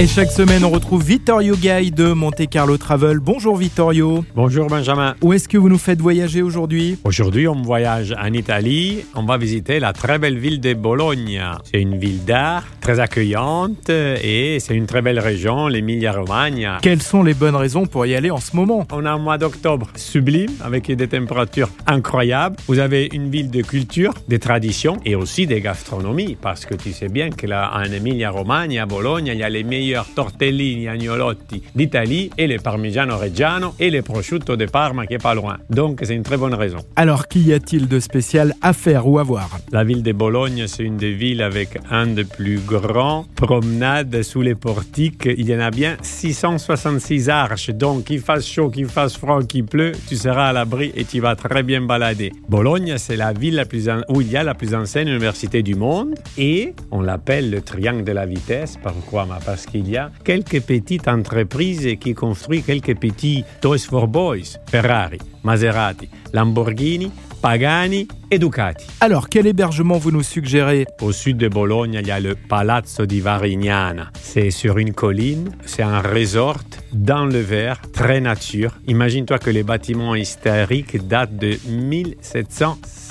Et chaque semaine, on retrouve Vittorio Gay de Monte Carlo Travel. Bonjour Vittorio. Bonjour Benjamin. Où est-ce que vous nous faites voyager aujourd'hui? Aujourd'hui, on voyage en Italie. On va visiter la très belle ville de Bologne. C'est une ville d'art, très accueillante et c'est une très belle région, l'Emilia-Romagna. Quelles sont les bonnes raisons pour y aller en ce moment? On a un mois d'octobre sublime avec des températures incroyables. Vous avez une ville de culture, des traditions et aussi des gastronomies parce que tu sais bien que là, en Emilia-Romagna, à Bologne, il y a les meilleurs tortellini agnolotti d'Italie et les parmigiano reggiano et les prosciutto de Parma qui est pas loin. Donc c'est une très bonne raison. Alors qu'y a-t-il de spécial à faire ou à voir? La ville de Bologne, c'est une des villes avec un des plus grands promenades sous les portiques. Il y en a bien 666 arches. Donc qu'il fasse chaud, qu'il fasse froid, qu'il pleut, tu seras à l'abri et tu vas très bien balader. Bologne, c'est la ville la plus où il y a la plus ancienne université du monde et on l'appelle le triangle de la vitesse. Pourquoi Ma- Parce qu'il y a quelques petites entreprises qui construisent quelques petits Toys for Boys, Ferrari, Maserati, Lamborghini, Pagani et Ducati. Alors, quel hébergement vous nous suggérez? Au sud de Bologne, il y a le Palazzo di Varignana. C'est sur une colline, c'est un resort dans le vert, très nature. Imagine-toi que les bâtiments historiques datent de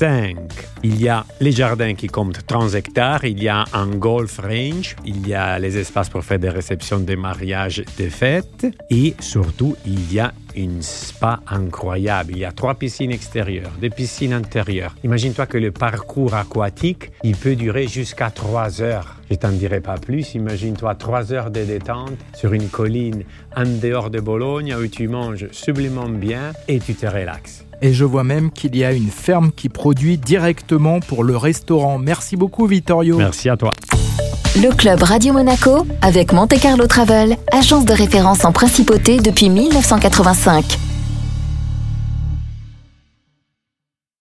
1705. Il y a les jardins qui comptent 30 hectares, il y a un golf range, il y a les espaces pour faire des réceptions, des mariages, des fêtes et surtout il y a une spa incroyable. Il y a trois piscines extérieures, des piscines intérieures. Imagine-toi que le parcours aquatique, il peut durer jusqu'à trois heures. Je t'en dirai pas plus. Imagine-toi trois heures de détente sur une colline en dehors de Bologne où tu manges sublimement bien et tu te relaxes. Et je vois même qu'il y a une ferme qui produit directement pour le restaurant. Merci beaucoup Vittorio. Merci à toi. Le club Radio Monaco avec Monte Carlo Travel, agence de référence en principauté depuis 1985.